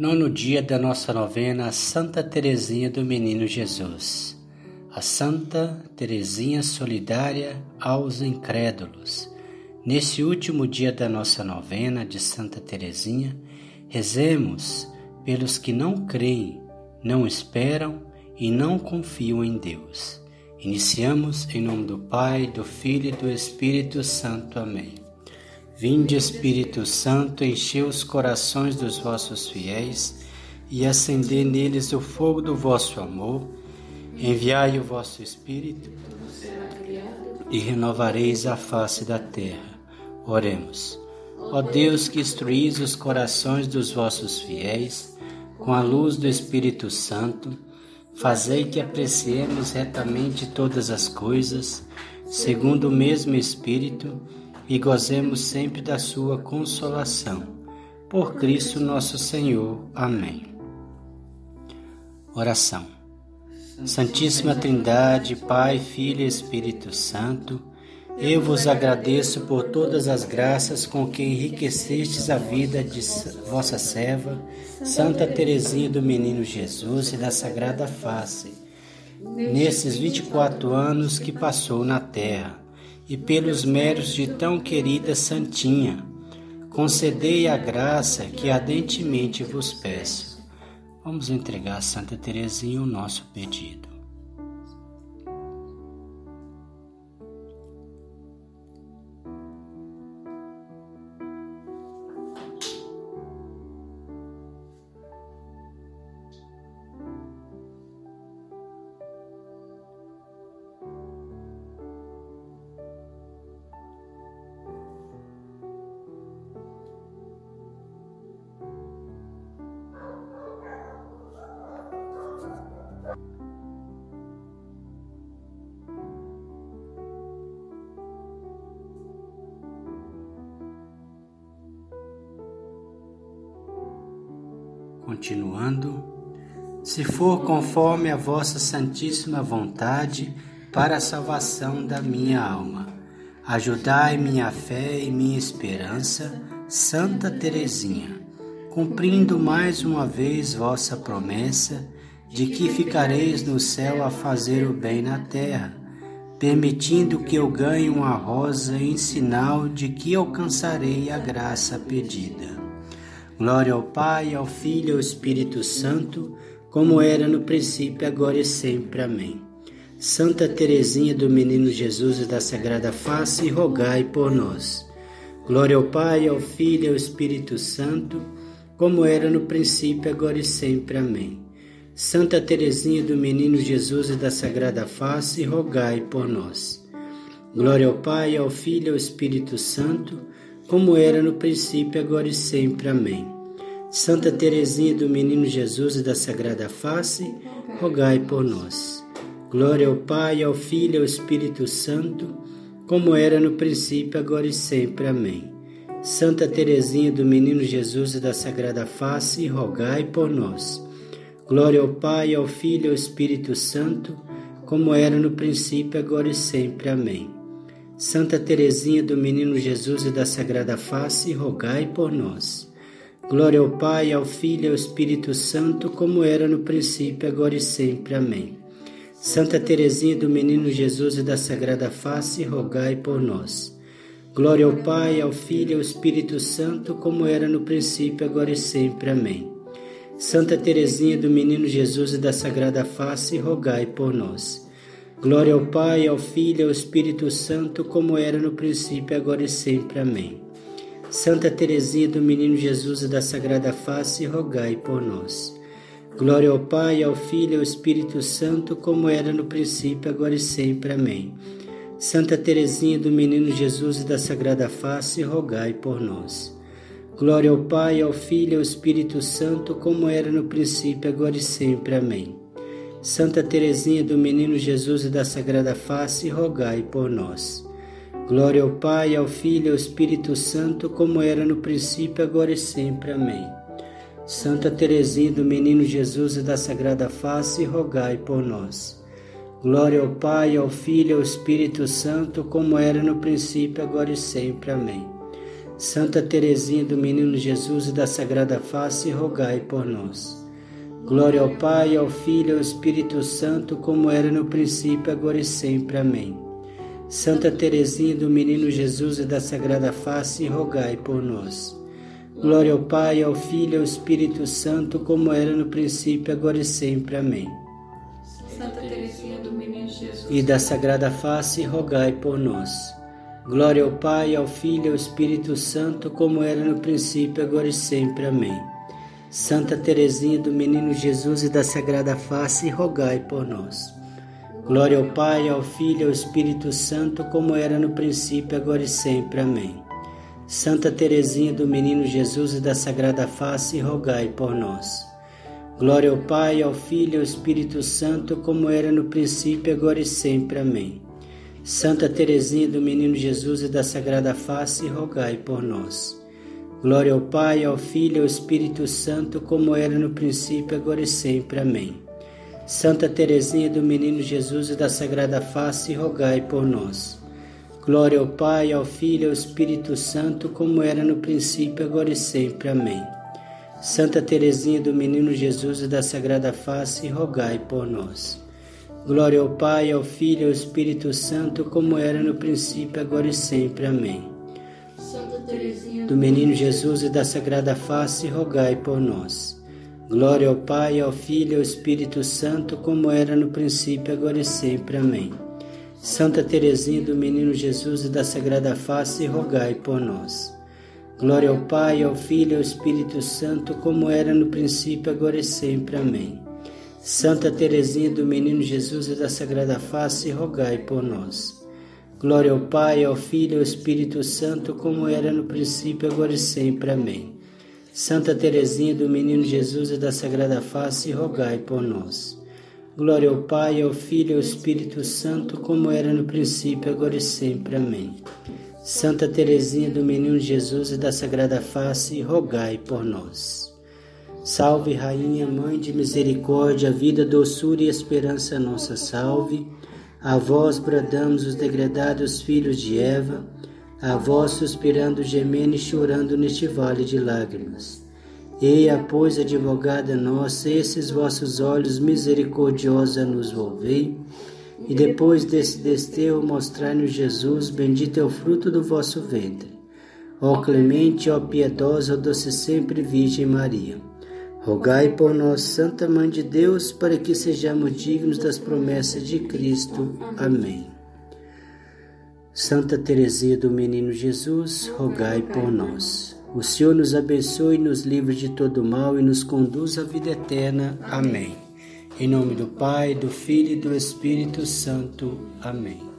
Nono dia da nossa novena Santa Teresinha do Menino Jesus. A Santa Teresinha solidária aos incrédulos. Nesse último dia da nossa novena de Santa Teresinha, rezemos pelos que não creem, não esperam e não confiam em Deus. Iniciamos em nome do Pai, do Filho e do Espírito Santo. Amém. Vinde, Espírito Santo, enchei os corações dos vossos fiéis e acendei neles o fogo do vosso amor. Enviai o vosso Espírito e renovareis a face da terra. Oremos. Ó Deus que instruís os corações dos vossos fiéis com a luz do Espírito Santo, fazei que apreciemos retamente todas as coisas, segundo o mesmo Espírito, e gozemos sempre da sua consolação. Por Cristo nosso Senhor. Amém. Oração. Santíssima Trindade, Pai, Filho e Espírito Santo, eu vos agradeço por todas as graças com que enriquecestes a vida de vossa serva, Santa Teresinha do Menino Jesus e da Sagrada Face, nesses 24 anos que passou na terra e pelos méritos de tão querida Santinha, concedei a graça que ardentemente vos peço. Vamos entregar a Santa Teresinha o nosso pedido. Continuando, se for conforme a vossa santíssima vontade para a salvação da minha alma, ajudai minha fé e minha esperança, Santa Teresinha, cumprindo mais uma vez vossa promessa de que ficareis no céu a fazer o bem na terra, permitindo que eu ganhe uma rosa em sinal de que alcançarei a graça pedida. Glória ao Pai, ao Filho e ao Espírito Santo, como era no princípio, agora e sempre. Amém. Santa Teresinha do Menino Jesus e da Sagrada Face, rogai por nós. Glória ao Pai, ao Filho e ao Espírito Santo, como era no princípio, agora e sempre. Amém. Santa Teresinha do Menino Jesus e da Sagrada Face, rogai por nós. Glória ao Pai, ao Filho e ao Espírito Santo, como era no princípio, agora e sempre. Amém. Santa Teresinha do Menino Jesus e da Sagrada Face, rogai por nós. Glória ao Pai, ao Filho e ao Espírito Santo, como era no princípio, agora e sempre. Amém. Santa Teresinha do Menino Jesus e da Sagrada Face, rogai por nós. Glória ao Pai, ao Filho e ao Espírito Santo, como era no princípio, agora e sempre. Amém. Santa Teresinha do Menino Jesus e da Sagrada Face, rogai por nós. Glória ao Pai, ao Filho e ao Espírito Santo, como era no princípio, agora e sempre. Amém. Santa Teresinha do Menino Jesus e da Sagrada Face, rogai por nós. Glória ao Pai, ao Filho e ao Espírito Santo, como era no princípio, agora e sempre. Amém. Santa Teresinha do Menino Jesus e da Sagrada Face, rogai por nós. Glória ao Pai, ao Filho e ao Espírito Santo, como era no princípio, agora e sempre. Amém. Santa Teresinha do Menino Jesus e da Sagrada Face, rogai por nós. Glória ao Pai, ao Filho e ao Espírito Santo, como era no princípio, agora e sempre. Amém. Santa Teresinha do Menino Jesus e da Sagrada Face, rogai por nós. Glória ao Pai, ao Filho e ao Espírito Santo, como era no princípio, agora e sempre. Amém. Santa Teresinha do Menino Jesus e da Sagrada Face, rogai por nós. Glória ao Pai, ao Filho e ao Espírito Santo, como era no princípio, agora e sempre. Amém. Santa Teresinha do Menino Jesus e da Sagrada Face, rogai por nós. Glória ao Pai, ao Filho e ao Espírito Santo, como era no princípio, agora e sempre. Amém. Santa Teresinha do Menino Jesus e da Sagrada Face, rogai por nós. Glória ao Pai, ao Filho e ao Espírito Santo, como era no princípio, agora e sempre. Amém. Santa Teresinha do Menino Jesus e da Sagrada Face, rogai por nós. Glória ao Pai, ao Filho e ao Espírito Santo, como era no princípio, agora e sempre. Amém. Santa Teresinha do Menino Jesus e da Sagrada Face, rogai por nós. Glória ao Pai, ao Filho e ao Espírito Santo, como era no princípio, agora e sempre. Amém. Santa Teresinha do Menino Jesus e da Sagrada Face, rogai por nós. Glória ao Pai, ao Filho e ao Espírito Santo, como era no princípio, agora e sempre. Amém. Santa Teresinha do Menino Jesus e da Sagrada Face, rogai por nós. Glória ao Pai, ao Filho e ao Espírito Santo, como era no princípio, agora e sempre. Amém. Santa Teresinha do Menino Jesus e da Sagrada Face, rogai por nós. Glória ao Pai, ao Filho e ao Espírito Santo, como era no princípio, agora e sempre. Amém. Santa Teresinha do Menino Jesus e da Sagrada Face, rogai por nós. Glória ao Pai, ao Filho e ao Espírito Santo, como era no princípio, agora e sempre. Amém. Santa Teresinha do Menino Jesus e da Sagrada Face, rogai por nós. Glória ao Pai, ao Filho e ao Espírito Santo, como era no princípio, agora e sempre. Amém. Do Menino Jesus e da Sagrada Face, rogai por nós. Glória ao Pai, ao Filho e ao Espírito Santo, como era no princípio, agora e sempre. Amém. Santa Teresinha do Menino Jesus e da Sagrada Face, rogai por nós. Glória ao Pai, ao Filho e ao Espírito Santo, como era no princípio, agora e sempre. Amém. Santa Teresinha do Menino Jesus e da Sagrada Face, rogai por nós. Glória ao Pai, ao Filho e ao Espírito Santo, como era no princípio, agora e sempre. Amém. Santa Teresinha do Menino Jesus e da Sagrada Face, rogai por nós. Glória ao Pai, ao Filho e ao Espírito Santo, como era no princípio, agora e sempre. Amém. Santa Teresinha do Menino Jesus e da Sagrada Face, rogai por nós. Salve, Rainha, Mãe de Misericórdia, vida, doçura e esperança nossa, salve. A vós bradamos os degredados filhos de Eva, a vós suspirando, gemendo e chorando neste vale de lágrimas. Eia, pois, advogada nossa, esses vossos olhos misericordiosos a nos volvei, e depois desse desterro mostrai-nos Jesus, bendito é o fruto do vosso ventre. Ó clemente, ó piedosa, ó doce sempre Virgem Maria. Rogai por nós, Santa Mãe de Deus, para que sejamos dignos das promessas de Cristo. Amém. Santa Teresinha do Menino Jesus, rogai por nós. O Senhor nos abençoe, nos livre de todo mal e nos conduz à vida eterna. Amém. Em nome do Pai, do Filho e do Espírito Santo. Amém.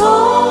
soul.